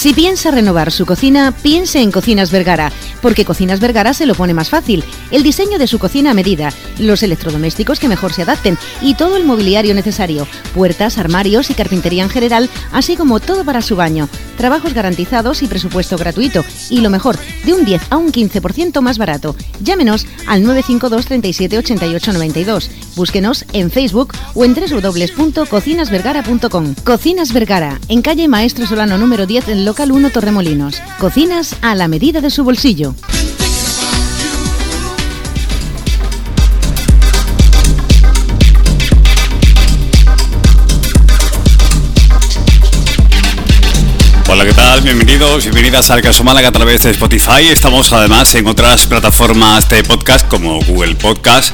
Si piensa renovar su cocina, piense en Cocinas Vergara, porque Cocinas Vergara se lo pone más fácil. El diseño de su cocina a medida, los electrodomésticos que mejor se adapten y todo el mobiliario necesario, puertas, armarios y carpintería en general, así como todo para su baño. Trabajos garantizados y presupuesto gratuito. Y lo mejor, de un 10 a un 15% más barato. Llámenos al 952 37 88 92. Búsquenos en Facebook o en www.cocinasvergara.com. Cocinas Vergara, en calle Maestro Solano número 10 en local 1 Torremolinos. Cocinas a la medida de su bolsillo. Tal? Bienvenidos, bienvenidas al Caso Málaga a través de Spotify. Estamos además en otras plataformas de podcast como Google Podcast.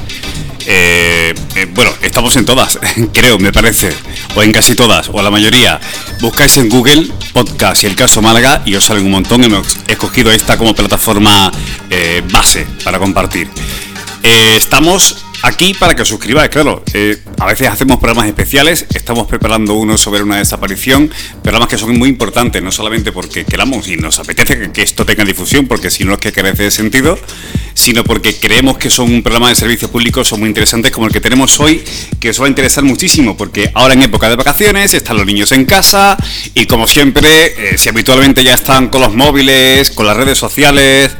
Eh, eh, bueno, estamos en todas, creo, me parece, o en casi todas, o la mayoría. Buscáis en Google Podcast y el Caso Málaga y os salen un montón. Hemos escogido esta como plataforma eh, base para compartir. estamos aquí para que os suscribáis, claro. Eh, a veces hacemos programas especiales, estamos preparando uno sobre una desaparición, programas que son muy importantes, no solamente porque queramos y nos apetece que, esto tenga difusión, porque si no es que carece de sentido, sino porque creemos que son un programa de servicio público, son muy interesantes como el que tenemos hoy, que os va a interesar muchísimo, porque ahora en época de vacaciones están los niños en casa y como siempre, eh, si habitualmente ya están con los móviles, con las redes sociales,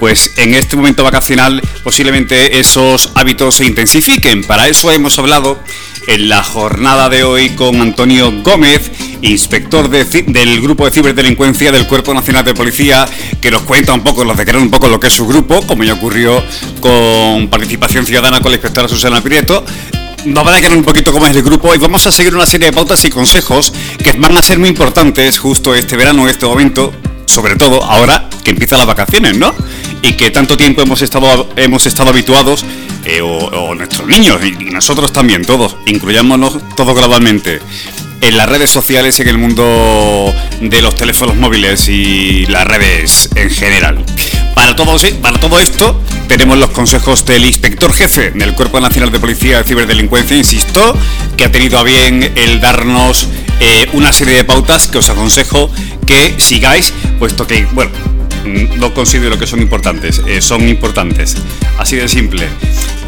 pues en este momento vacacional posiblemente esos hábitos se intensifiquen. Para eso hemos hablado en la jornada de hoy con Antonio Gómez, inspector del grupo de ciberdelincuencia del Cuerpo Nacional de Policía, que nos cuenta un poco, nos declara un poco lo que es su grupo, como ya ocurrió con participación ciudadana con la inspectora Susana Prieto, nos va a declarar un poquito cómo es el grupo y vamos a seguir una serie de pautas y consejos que van a ser muy importantes justo este verano, en este momento, sobre todo ahora que empiezan las vacaciones, ¿no? Y que tanto tiempo hemos estado, hemos estado habituados, eh, o, nuestros niños, y, nosotros también, todos, incluyámonos todos globalmente, en las redes sociales en el mundo de los teléfonos móviles y las redes en general. Para todo, para todo esto tenemos los consejos del inspector jefe del Cuerpo Nacional de Policía de Ciberdelincuencia, insisto, que ha tenido a bien el darnos eh, una serie de pautas que os aconsejo que sigáis, puesto que, bueno, no considero que son importantes, eh, son importantes, así de simple.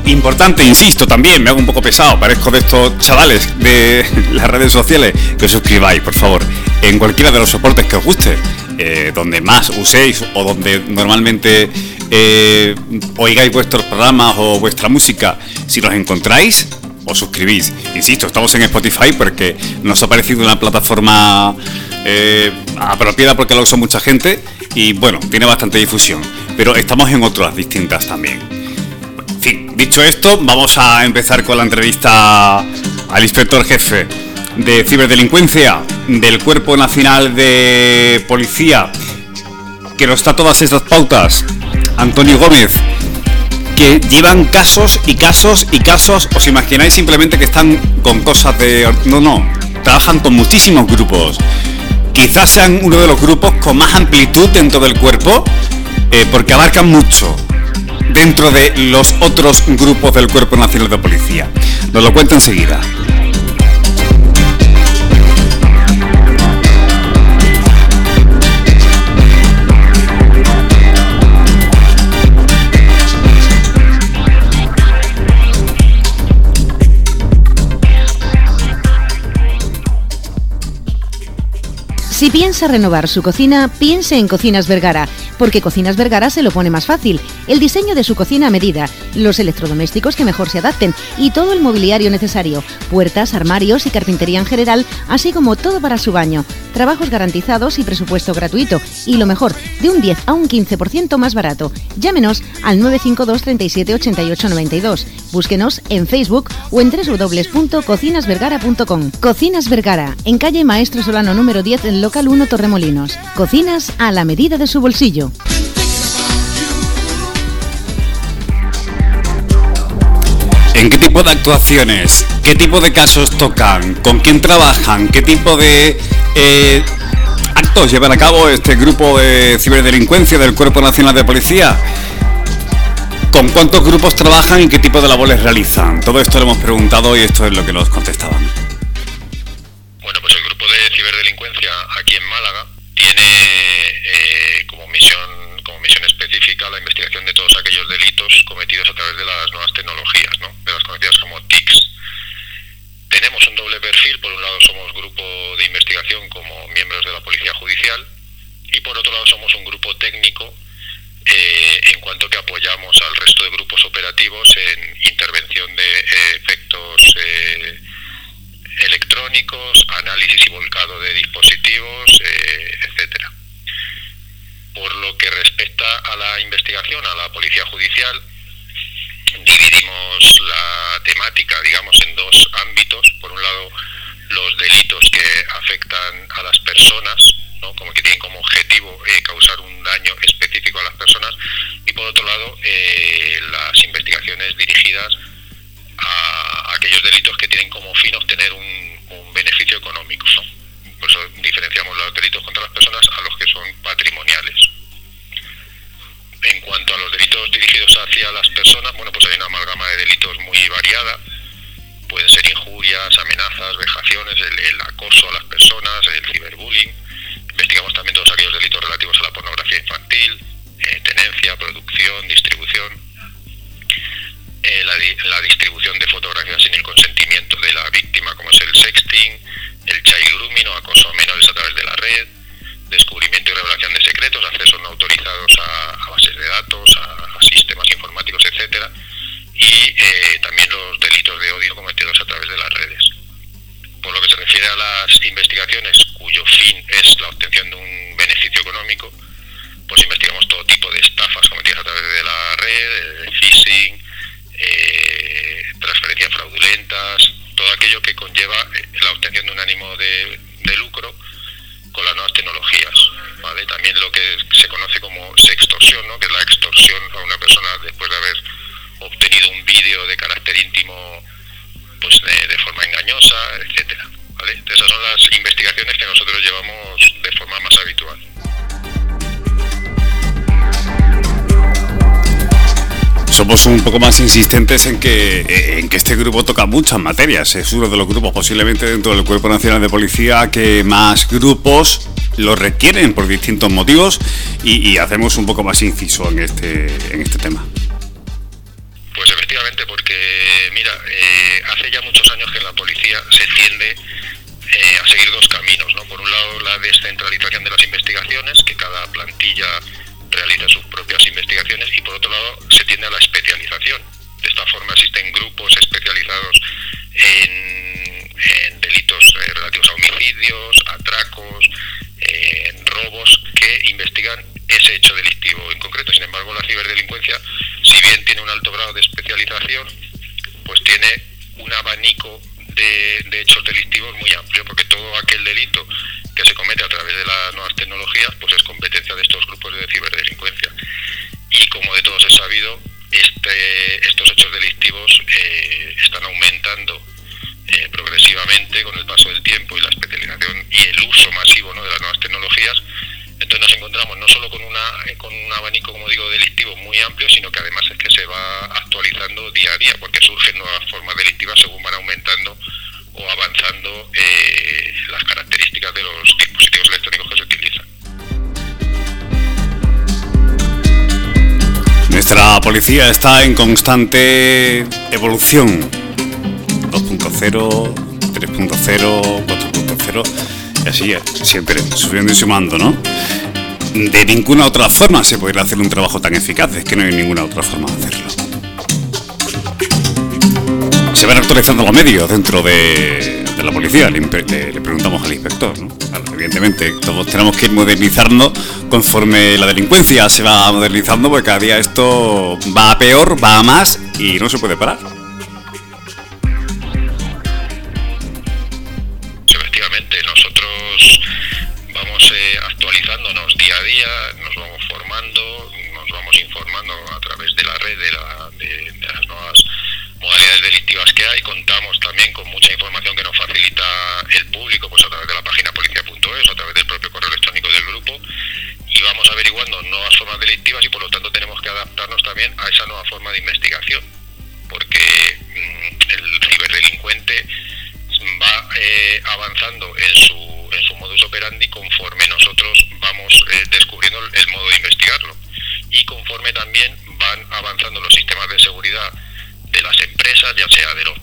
Importante, insisto, también, me hago un poco pesado, parezco de estos chavales de las redes sociales, que os suscribáis, por favor, en cualquiera de los soportes que os guste, eh, donde más uséis o donde normalmente eh, oigáis vuestros programas o vuestra música, si los encontráis, os suscribís. Insisto, estamos en Spotify porque nos ha parecido una plataforma apropiada porque lo usa mucha gente y bueno, tiene bastante difusión. Pero estamos en otras distintas también. En fin, dicho esto, vamos a empezar con la entrevista al inspector jefe de ciberdelincuencia del Cuerpo Nacional de Policía, que nos da todas estas pautas, Antonio Gómez, que llevan casos y casos y casos, os imagináis simplemente que están con cosas de... No, no, trabajan con muchísimos grupos. Quizás sean uno de los grupos con más amplitud dentro del cuerpo, eh, porque abarcan mucho dentro de los otros grupos del Cuerpo Nacional de Policía. Nos lo cuento enseguida. Si piensa renovar su cocina, piense en Cocinas Vergara, porque Cocinas Vergara se lo pone más fácil. El diseño de su cocina a medida, los electrodomésticos que mejor se adapten y todo el mobiliario necesario, puertas, armarios y carpintería en general, así como todo para su baño. Trabajos garantizados y presupuesto gratuito. Y lo mejor, de un 10 a un 15% más barato. Llámenos al 952 37 88 92. Búsquenos en Facebook o en www.cocinasvergara.com. Cocinas Vergara, en calle Maestro Solano número 10 en local 1 Torremolinos. Cocinas a la medida de su bolsillo. ¿En qué tipo de actuaciones? ¿Qué tipo de casos tocan? ¿Con quién trabajan? ¿Qué tipo de eh, actos llevan a cabo este grupo de ciberdelincuencia del Cuerpo Nacional de Policía? ¿Con cuántos grupos trabajan y qué tipo de labores realizan? Todo esto lo hemos preguntado y esto es lo que nos contestaban. Aquí en Málaga tiene eh, como misión como misión específica la investigación de todos aquellos delitos cometidos a través de las nuevas tecnologías, ¿no? de las conocidas como TICs. Tenemos un doble perfil, por un lado somos grupo de investigación como miembros de la Policía Judicial y por otro lado somos un grupo técnico eh, en cuanto que apoyamos al resto de grupos operativos en intervención de eh, efectos eh, electrónicos, análisis y volcado de dispositivos, etcétera. Por lo que respecta a la investigación, a la policía judicial, dividimos la temática, digamos, en dos ámbitos. Por un lado, los delitos que afectan a las personas, como que tienen como objetivo eh, causar un daño específico a las personas, y por otro lado, eh, las investigaciones dirigidas a aquellos delitos que tienen como fin obtener un, beneficio económico. Por eso diferenciamos los delitos contra las personas a los que son patrimoniales. En cuanto a los delitos dirigidos hacia las personas, bueno, pues hay una amalgama de delitos muy variada. Pueden ser injurias, amenazas, vejaciones, el acoso a las personas, el ciberbullying, Investigamos también todos aquellos delitos relativos a la pornografía infantil, eh, tenencia, producción, distribución, eh, la, distribución de fotografías sin el consentimiento de la víctima, como es el sexting, el child grooming o acoso a menores a través de la red, y revelación de secretos, accesos no autorizados a, bases de datos, a, sistemas informáticos, etcétera, y eh, también los delitos de odio cometidos a través de las redes. Por lo que se refiere a las investigaciones cuyo fin es la obtención de un beneficio económico, pues investigamos todo tipo de estafas cometidas a través de la red, phishing, eh, transferencias fraudulentas, todo aquello que conlleva eh, la obtención de un ánimo de, lucro También lo que se conoce como sextorsión, ¿no? que es la extorsión a una persona después de haber obtenido un vídeo de carácter íntimo pues de, forma engañosa, etcétera. Esas son las investigaciones que nosotros llevamos de forma más habitual. Somos un poco más insistentes en que, en que este grupo toca muchas materias. Es uno de los grupos posiblemente dentro del Cuerpo Nacional de Policía que más grupos lo requieren por distintos motivos y, hacemos un poco más inciso en este, en este tema. Pues efectivamente, porque mira, eh, hace ya muchos años que en la policía se tiende eh, a seguir dos caminos, ¿no? Por un lado, la descentralización de las investigaciones, que cada plantilla realiza sus propias investigaciones, y por otro lado, se tiende a la especialización. De esta forma existen grupos especializados en, delitos eh, relativos a homicidios, atracos, hecho delictivo en concreto. Sin embargo, la ciberdelincuencia si bien tiene un alto grado de especialización, pues tiene un abanico de, hechos delictivos muy amplio, porque todo aquel delito que se comete a través de las nuevas tecnologías, pues es competencia de estos grupos de ciberdelincuencia. Y como de todos es sabido, este, estos hechos delictivos eh, están aumentando eh, progresivamente con el paso del tiempo y la especialización y el uso masivo de las nuevas tecnologías entonces nos encontramos no solo con, una, eh, con un abanico, como digo, delictivo muy amplio, sino que además es que se va actualizando día a día, porque surgen nuevas formas delictivas según van aumentando o avanzando eh, las características de los dispositivos electrónicos que se utilizan. Nuestra policía está en constante evolución. 2.0, 3.0, 4.0 y así, siempre subiendo y sumando, ¿no? De ninguna otra forma se podría hacer un trabajo tan eficaz, es que no hay ninguna otra forma de hacerlo. Se van actualizando los medios dentro de, la policía, le, preguntamos al inspector, evidentemente, todos tenemos que ir modernizando conforme la delincuencia se va modernizando, porque cada día esto va a peor, va a más y no se puede parar. también con mucha información que nos facilita el público, pues a través de la página policía.es, a través del propio correo electrónico del grupo, y vamos averiguando nuevas formas delictivas y por lo tanto tenemos que adaptarnos también a esa nueva forma de investigación, porque mm, el ciberdelincuente va eh, avanzando en su, en su modus operandi conforme nosotros vamos eh, descubriendo el, el modo de investigarlo. Y conforme también van avanzando los sistemas de seguridad de las empresas, ya sea de los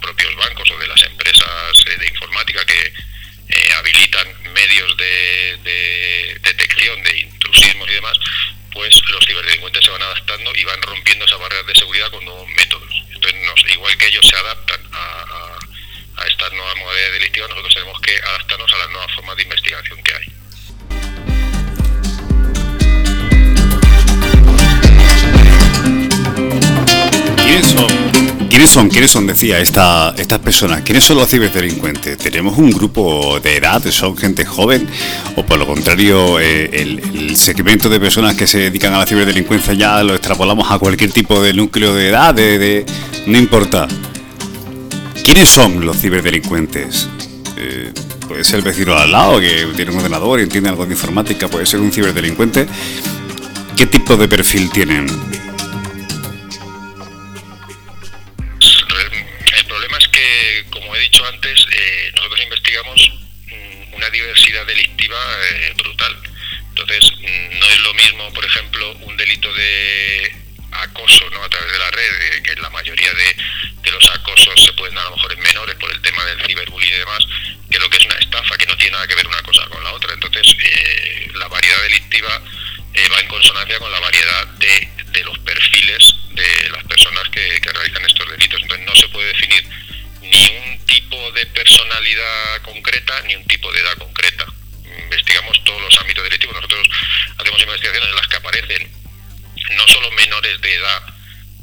¿Quiénes son? Decía esta, estas personas. ¿Quiénes son los ciberdelincuentes? ¿Tenemos un grupo de edad? ¿Son gente joven? ¿O por lo contrario, eh, el, segmento de personas que se dedican a la ciberdelincuencia ya lo extrapolamos a cualquier tipo de núcleo de edad? De, no importa. ¿Quiénes son los ciberdelincuentes? Eh, puede ser el vecino al lado que tiene un ordenador y entiende algo de informática, puede ser un ciberdelincuente. ¿Qué tipo de perfil tienen? Eh, brutal. Entonces, mm, no es lo mismo, por ejemplo, un delito de acoso ¿no? a través de la red, eh, que la mayoría de, los acosos se pueden dar a lo mejor en menores por el tema del ciberbullying y demás, que lo que es una estafa, que no tiene nada que ver una cosa con la otra. Entonces, eh, la variedad delictiva va en consonancia con la variedad de, los perfiles de las personas que realizan estos delitos. Entonces, no se puede definir ni un tipo de personalidad concreta ni un tipo de edad concreta. Investigamos todos los ámbitos delictivos. Nosotros hacemos investigaciones en las que aparecen no solo menores de edad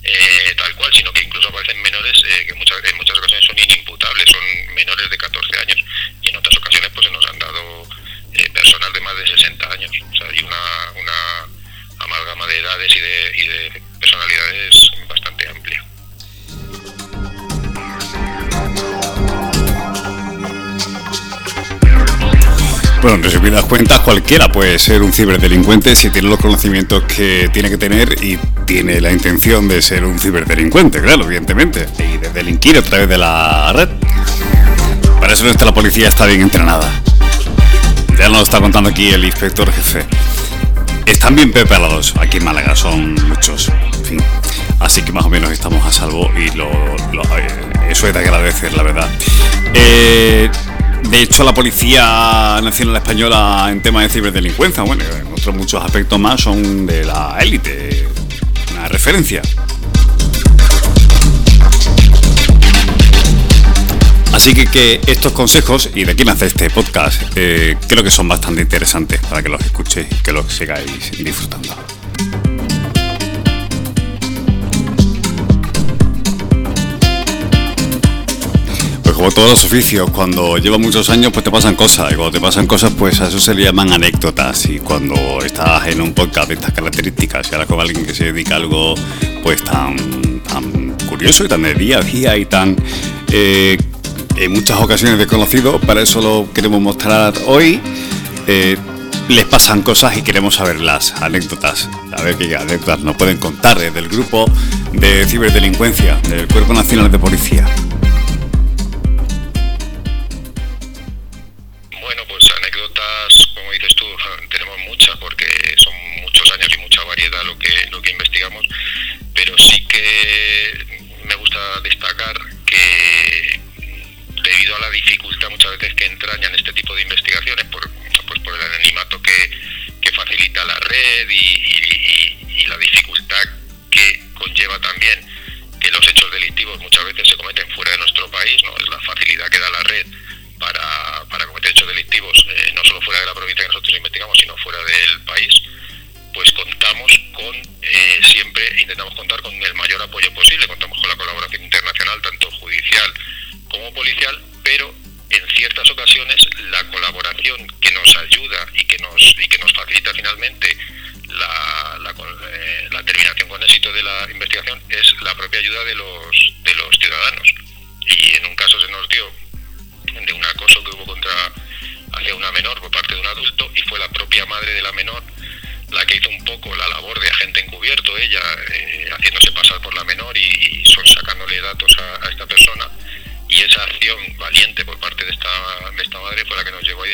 eh, tal cual, sino que incluso aparecen menores eh, que muchas, en muchas ocasiones son inimputables, son menores de 14 años y en otras ocasiones pues se nos han dado eh, personas de más de 60 años. O sea, hay una, una amalgama de edades y de, y de Bueno, en resumidas cuentas, cualquiera puede ser un ciberdelincuente si tiene los conocimientos que tiene que tener y tiene la intención de ser un ciberdelincuente, claro, evidentemente, y de delinquir a través de la red. Para eso nuestra policía está bien entrenada. Ya nos lo está contando aquí el inspector jefe. Están bien preparados aquí en Málaga, son muchos. Así que más o menos estamos a salvo y lo, eh, eso es de agradecer, la verdad. Eh, de hecho, la Policía Nacional Española en temas de ciberdelincuencia, bueno, en otros muchos aspectos más, son de la élite, una referencia. Así que, que, estos consejos, y de aquí nace este podcast, eh, creo que son bastante interesantes para que los escuchéis que los sigáis disfrutando. Como todos los oficios, cuando lleva muchos años, pues te pasan cosas. Y cuando te pasan cosas, pues a eso se le llaman anécdotas. Y cuando estás en un podcast de estas características, y ahora con alguien que se dedica a algo, pues tan, tan curioso y tan de día a día y tan. Eh, en muchas ocasiones desconocido, para eso lo queremos mostrar hoy. Eh, les pasan cosas y queremos saber las anécdotas. A ver qué anécdotas nos pueden contar desde el grupo de ciberdelincuencia del Cuerpo Nacional de Policía. dificultad muchas veces que entrañan este tipo de investigaciones.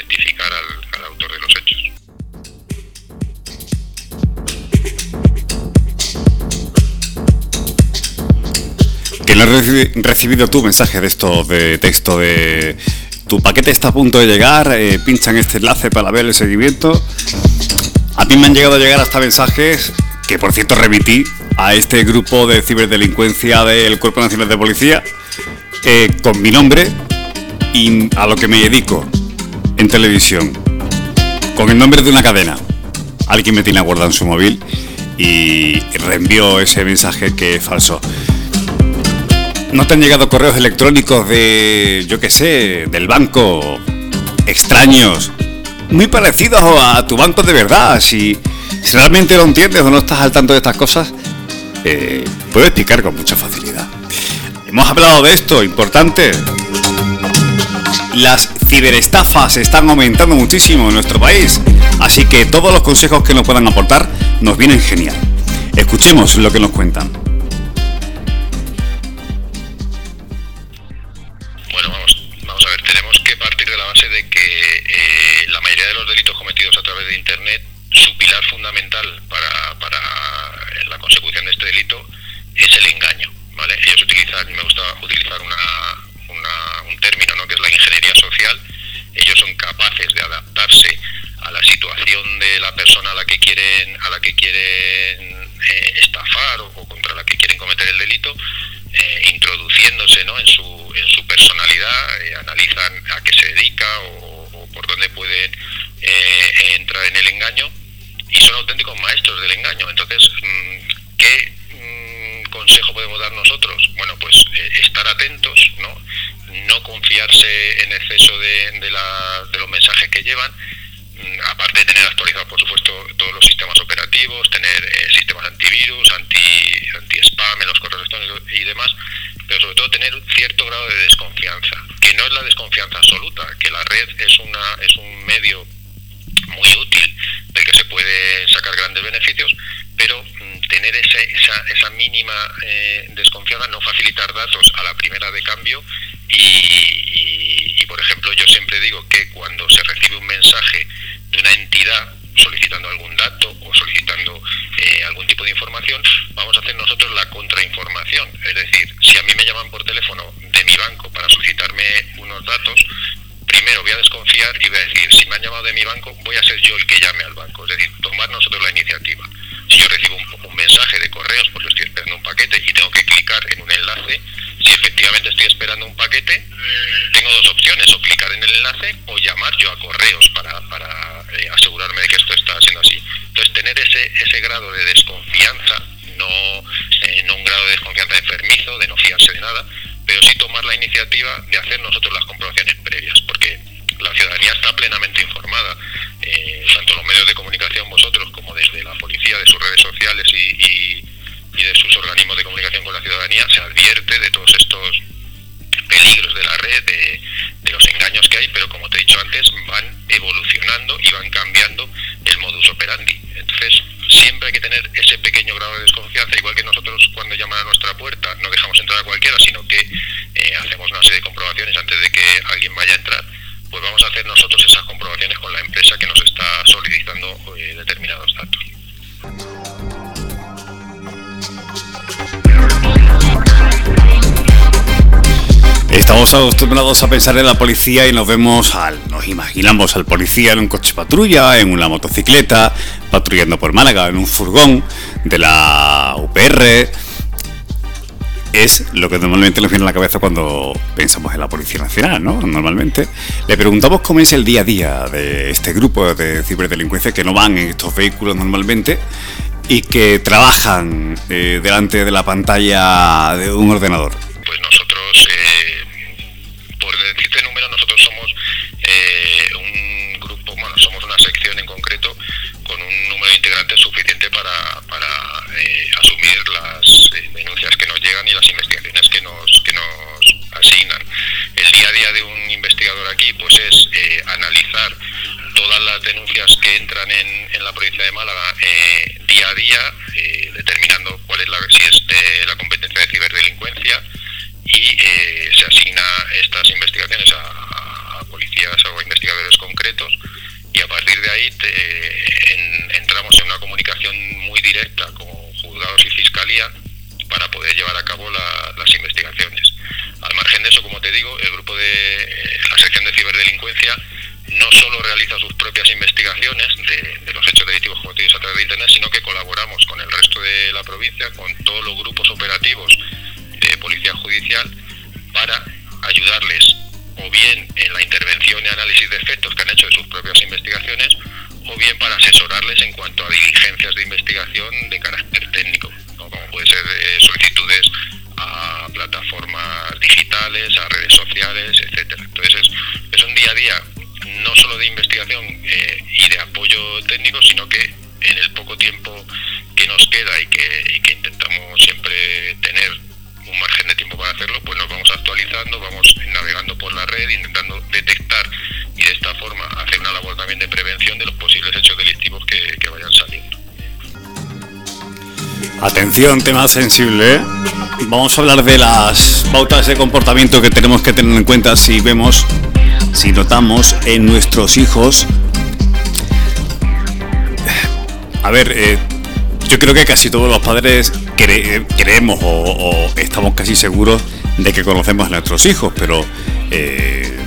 identificar al, autor de los hechos. Que no he recibido tu mensaje de esto de texto de tu paquete está a punto de llegar, eh, pinchan este enlace para ver el seguimiento. A mí me han llegado a llegar hasta mensajes que por cierto remití a este grupo de ciberdelincuencia del Cuerpo Nacional de Policía eh, con mi nombre y a lo que me dedico en televisión con el nombre de una cadena. Alguien me tiene guardado en su móvil y reenvió ese mensaje que es falso. ¿No te han llegado correos electrónicos de, yo qué sé, del banco? Extraños. Muy parecidos a tu banco de verdad. Si, realmente lo entiendes o no estás al tanto de estas cosas, eh, puedo explicar con mucha facilidad. Hemos hablado de esto, importante las ciberestafas están aumentando muchísimo en nuestro país, así que todos los consejos que nos puedan aportar nos vienen genial. Escuchemos lo que nos cuentan. Bueno, vamos, vamos a ver, tenemos que partir de la base de que eh, la mayoría de los delitos cometidos a través de Internet, su pilar fundamental para, la consecución de este delito es el engaño. ¿vale? Ellos utilizan, me gusta utilizar un término ingeniería social, ellos son capaces de adaptarse a la situación de la persona a la que quieren, a la que quieren eh, estafar o, contra la que quieren cometer el delito, eh, introduciéndose ¿no? en, su, en su personalidad, eh, analizan a qué se dedica o, por dónde puede entrar en el engaño y son auténticos maestros del engaño. Entonces, mmm, consejo podemos dar nosotros? Bueno, pues eh, estar atentos, ¿no? No confiarse en exceso de, los mensajes que llevan, mm, aparte de tener actualizados, por supuesto, todos los sistemas operativos, tener eh, sistemas antivirus, anti spam en los correos electrónicos y demás, pero sobre todo tener un cierto grado de desconfianza, que no es la desconfianza absoluta, que la red es, una, es un medio muy útil esa, mínima eh, desconfianza, no facilitar datos a la primera de cambio y, por ejemplo, yo siempre digo que cuando se recibe un mensaje de una entidad solicitando algún dato o solicitando eh, algún tipo de información, vamos a hacer nosotros la contrainformación. Es decir, si a mí me llaman por teléfono de mi banco para solicitarme unos datos, primero voy a desconfiar y voy a decir, si me han llamado de mi banco, voy a ser yo el que llame al banco. Es decir, tomar nosotros la iniciativa. Si yo recibo un dos opciones, o clicar en el enlace o llamar yo a correos para, para eh, asegurarme de que esto está siendo así. Entonces, tener ese, ese grado de desconfianza, no, eh, un grado de desconfianza enfermizo, de no fiarse de nada, pero sí tomar la iniciativa de hacer nosotros las comprobaciones previas, porque la ciudadanía está plenamente informada, eh, tanto los medios de comunicación vosotros como desde la policía, de sus redes sociales y, y, y de sus organismos de comunicación con la ciudadanía, se advierte de todos estos peligros de la red, de, de los engaños que hay, pero como te he dicho antes, van evolucionando y van cambiando el modus operandi. Entonces, siempre hay que tener ese pequeño grado de desconfianza, igual que nosotros cuando llaman a nuestra puerta no dejamos entrar a cualquiera, sino que eh, hacemos una serie de comprobaciones antes de que alguien vaya a entrar, pues vamos a hacer nosotros esas comprobaciones con la empresa que nos está solicitando eh, determinados datos. Estamos acostumbrados a pensar en la policía y nos vemos al, nos imaginamos al policía en un coche patrulla, en una motocicleta, patrullando por Málaga, en un furgón de la UPR. Es lo que normalmente nos viene a la cabeza cuando pensamos en la Policía Nacional, ¿no? Normalmente. Le preguntamos cómo es el día a día de este grupo de ciberdelincuencia que no van en estos vehículos normalmente y que trabajan eh, delante de la pantalla de un ordenador. Pues nosotros eh, mediador aquí pues es eh, analizar todas las denuncias que entran en, la provincia de Málaga eh, día a día, eh, determinando cuál es la, si es de la competencia de ciberdelincuencia y se asigna estas investigaciones a, policías o a investigadores concretos y a partir de ahí entramos en una comunicación muy directa con juzgados y fiscalía para poder llevar a cabo las investigaciones margen de eso, como te digo, el grupo de eh, la sección de ciberdelincuencia no solo realiza sus propias investigaciones de, los hechos delictivos cometidos a través de Internet, sino que colaboramos con el resto de la provincia, con todos los grupos operativos de Policía Judicial, para ayudarles o bien en la intervención y análisis de efectos que han hecho de sus propias investigaciones, o bien para asesorarles en cuanto a diligencias de investigación de carácter técnico, como puede ser eh, solicitudes a plataformas digitales, a redes sociales, etcétera. Entonces es, un día a día no solo de investigación eh, y de apoyo técnico, sino que en el poco tiempo que nos queda y que, y que intentamos siempre tener un margen de tiempo para hacerlo, pues nos vamos actualizando, vamos navegando por la red, intentando detectar y de esta forma hacer una labor también de prevención de los posibles hechos delictivos que, que vayan saliendo. Atención, tema sensible. ¿eh? Vamos a hablar de las pautas de comportamiento que tenemos que tener en cuenta si vemos, si notamos en nuestros hijos. A ver, eh, yo creo que casi todos los padres creemos o, estamos casi seguros de que conocemos a nuestros hijos, pero eh,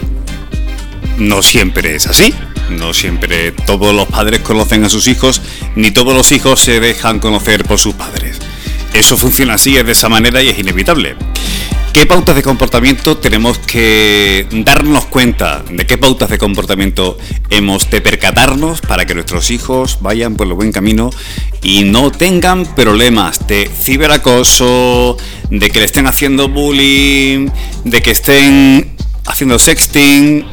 no siempre es así. No siempre todos los padres conocen a sus hijos, ni todos los hijos se dejan conocer por sus padres. Eso funciona así, es de esa manera y es inevitable. ¿Qué pautas de comportamiento tenemos que darnos cuenta? ¿De qué pautas de comportamiento hemos de percatarnos para que nuestros hijos vayan por el buen camino y no tengan problemas de ciberacoso, de que le estén haciendo bullying, de que estén haciendo sexting?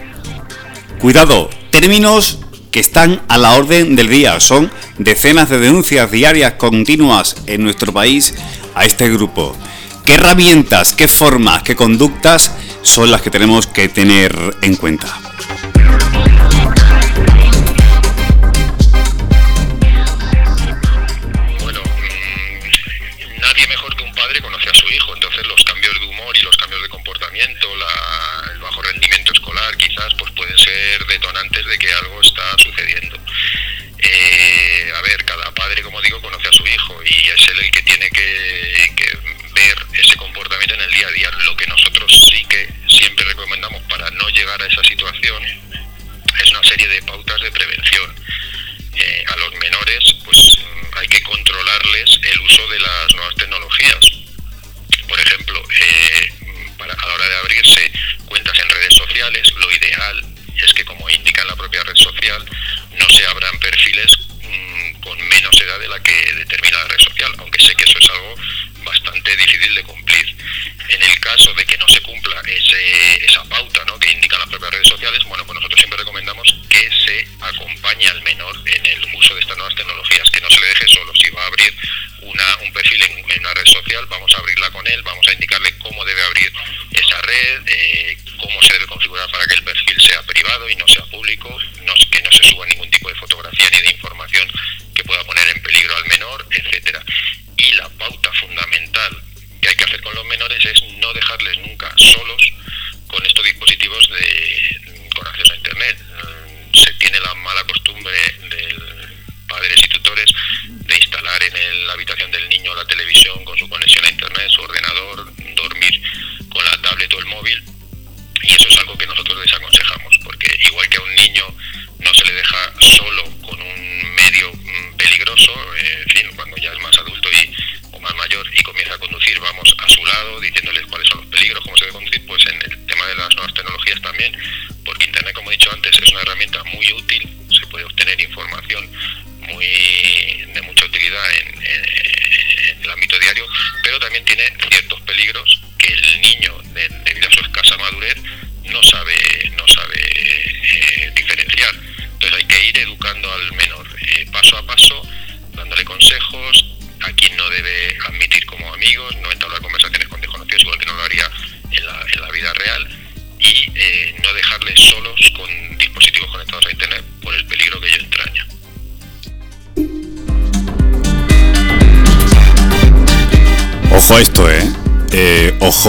Cuidado, términos que están a la orden del día. Son decenas de denuncias diarias continuas en nuestro país a este grupo. ¿Qué herramientas, qué formas, qué conductas son las que tenemos que tener en cuenta? Día a día. Lo que nosotros sí que siempre recomendamos para no llegar a esa situación es una serie de pautas de prevención. Eh, a los menores pues mm, hay que controlarles el uso de las nuevas tecnologías. Por ejemplo, eh, para, a la hora de abrirse cuentas en redes sociales, lo ideal es que como indica en la propia red social, no se abran perfiles mm, con menos edad de la que determina la red social, aunque sé que eso es algo bastante difícil de cumplir. En el caso de que no se cumpla esa pauta ¿no? que indican las propias redes sociales, bueno,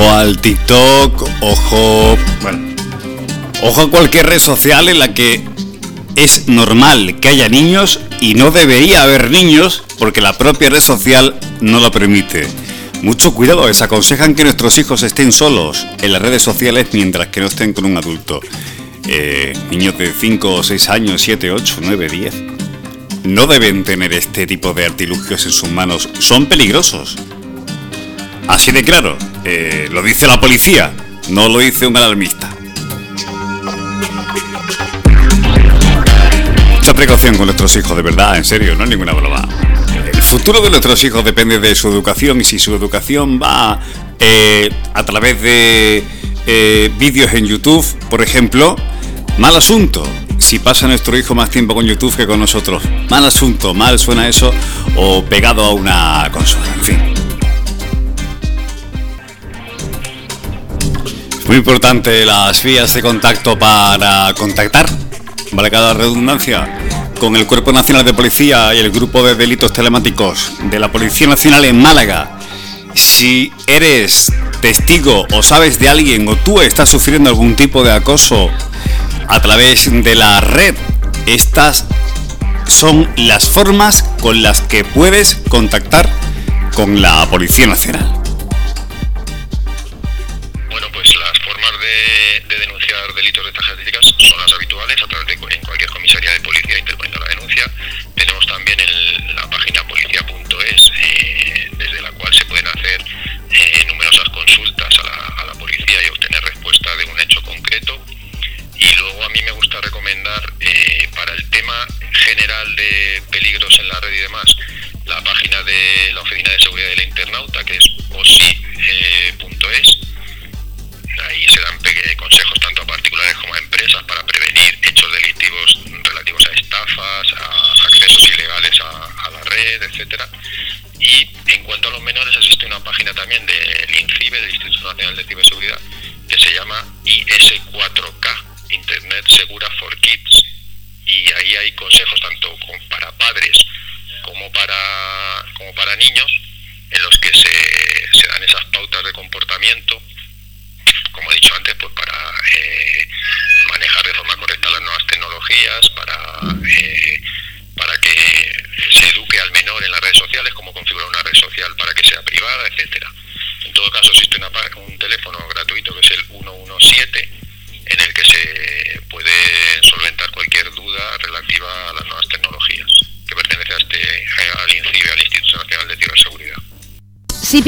Ojo al TikTok, ojo... Bueno, ojo a cualquier red social en la que es normal que haya niños y no debería haber niños porque la propia red social no lo permite. Mucho cuidado, les aconsejan que nuestros hijos estén solos en las redes sociales mientras que no estén con un adulto. Eh, niños de 5 6 años, 7, 8, 9, 10. No deben tener este tipo de artilugios en sus manos. Son peligrosos. Así de claro. Eh, lo dice la policía, no lo dice un alarmista. Mucha precaución con nuestros hijos, de verdad, en serio, no es ninguna broma. El futuro de nuestros hijos depende de su educación y si su educación va eh, a través de eh, vídeos en YouTube, por ejemplo, mal asunto. Si pasa nuestro hijo más tiempo con YouTube que con nosotros, mal asunto, mal suena eso, o pegado a una consola, en fin. Muy importante las vías de contacto para contactar vale cada redundancia, con el Cuerpo Nacional de Policía y el Grupo de Delitos Telemáticos de la Policía Nacional en Málaga. Si eres testigo o sabes de alguien o tú estás sufriendo algún tipo de acoso a través de la red, estas son las formas con las que puedes contactar con la Policía Nacional. Formas de, denunciar delitos de estas características son las habituales a través de de policía interponiendo la denuncia. Tenemos también la página policía.es, eh, desde la cual se pueden hacer eh, numerosas consultas a la, policía y obtener respuesta de un hecho concreto. Y luego a mí me gusta recomendar eh, para el tema general de peligros en la red y demás, la página de la Oficina de Seguridad del Internauta, que es osi.es. Consejos tanto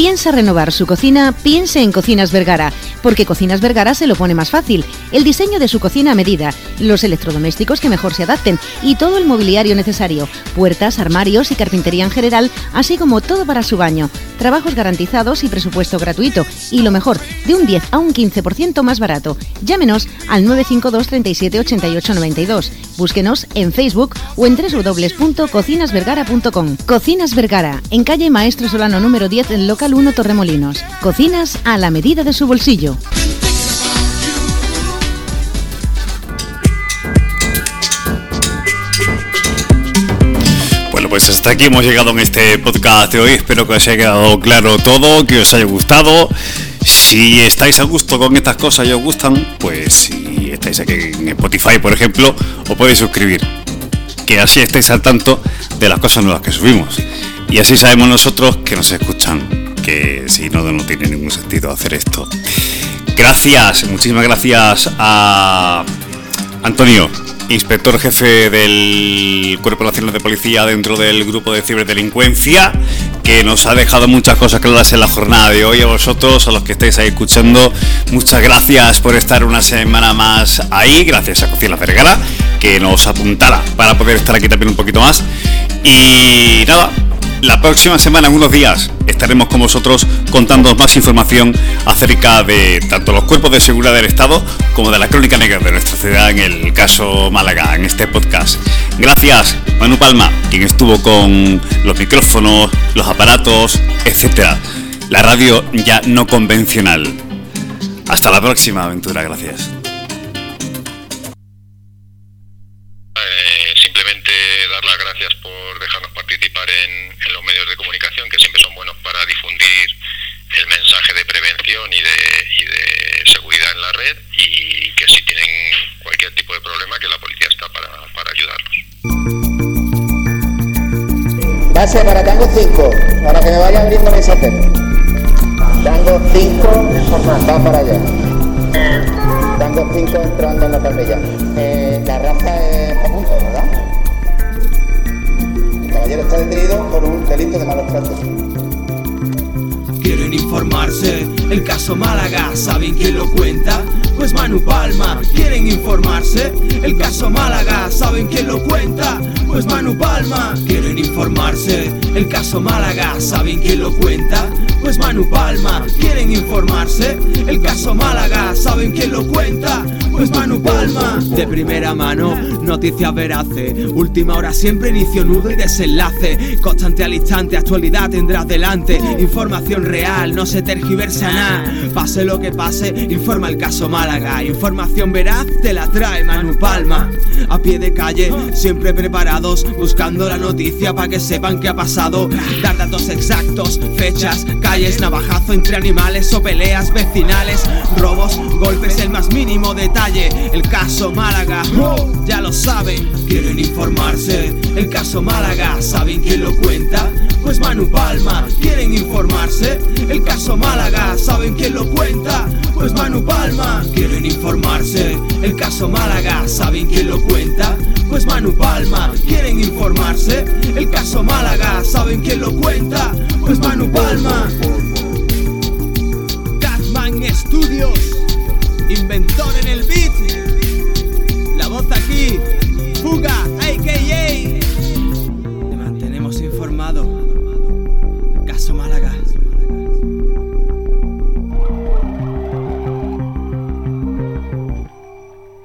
piensa renovar su cocina, piense en Cocinas Vergara, porque Cocinas Vergara se lo pone más fácil. El diseño de su cocina a medida, los electrodomésticos que mejor se adapten y todo el mobiliario necesario, puertas, armarios y carpintería en general, así como todo para su baño. Trabajos garantizados y presupuesto gratuito. Y lo mejor, de un 10 a un 15% más barato. Llámenos al 952 37 88 92. Búsquenos en Facebook o en www.cocinasvergara.com. Cocinas Vergara, en calle Maestro Solano número 10 en Local 1 Torremolinos. Cocinas a la medida de su bolsillo. Pues hasta aquí hemos llegado en este podcast de hoy. Espero que os haya quedado claro todo, que os haya gustado. Si estáis a gusto con estas cosas y os gustan, pues si estáis aquí en Spotify, por ejemplo, os podéis suscribir. Que así estáis al tanto de las cosas nuevas que subimos. Y así sabemos nosotros que nos escuchan, que si no, no tiene ningún sentido hacer esto. Gracias, muchísimas gracias a Antonio, inspector jefe del Cuerpo Nacional de Policía dentro del grupo de ciberdelincuencia, que nos ha dejado muchas cosas claras en la jornada de hoy. A vosotros, a los que estáis ahí escuchando, muchas gracias por estar una semana más ahí. Gracias a Cocina Vergara, que nos apuntara para poder estar aquí también un poquito más. Y nada, la próxima semana, en unos días, estaremos con vosotros contando más información acerca de tanto los cuerpos de seguridad del Estado como de la crónica negra de nuestra ciudad en el caso Málaga, en este podcast. Gracias, Manu Palma, quien estuvo con los micrófonos, los aparatos, etcétera. La radio ya no convencional. Hasta la próxima aventura, gracias. Para Tango 5, para que me vayan viendo mensajeros. Tango 5, va para allá. Tango 5 entrando en la camilla. Eh, la raza es punto, ¿verdad? El caballero está detenido por un delito de malos tratos. Quieren informarse, el caso Málaga, ¿saben quién lo cuenta? Pues Manu Palma, quieren informarse, el caso Málaga, ¿saben quién lo cuenta? Pues Manu Palma, quieren informarse, el caso Málaga, ¿saben quién lo cuenta? Pues Manu Palma, quieren informarse, el caso Málaga, ¿saben quién lo cuenta? Pues Manu Palma, de primera mano, noticias veraces, última hora siempre inicio nudo y desenlace, constante al instante, actualidad tendrás delante, información real, no se tergiversa nada, pase lo que pase, informa el caso Málaga, información veraz te la trae Manu Palma, a pie de calle, siempre preparados, buscando la noticia para que sepan qué ha pasado, dar datos exactos, fechas, calles, navajazo entre animales o peleas vecinales, robos, golpes, el más mínimo detalle. El caso Málaga, ya lo saben, quieren informarse. El caso Málaga, ¿saben quién lo cuenta? Pues Manu Palma, quieren informarse. El caso Málaga, ¿saben quién lo cuenta? Pues Manu Palma, quieren informarse. El caso Málaga, ¿saben quién lo cuenta? Pues Manu Palma, quieren informarse. El caso Málaga, ¿saben quién lo cuenta? Pues Manu Palma. Catman Studios inventor en el beat. Aquí, Fuga, AKA. Te mantenemos informado. Caso Málaga.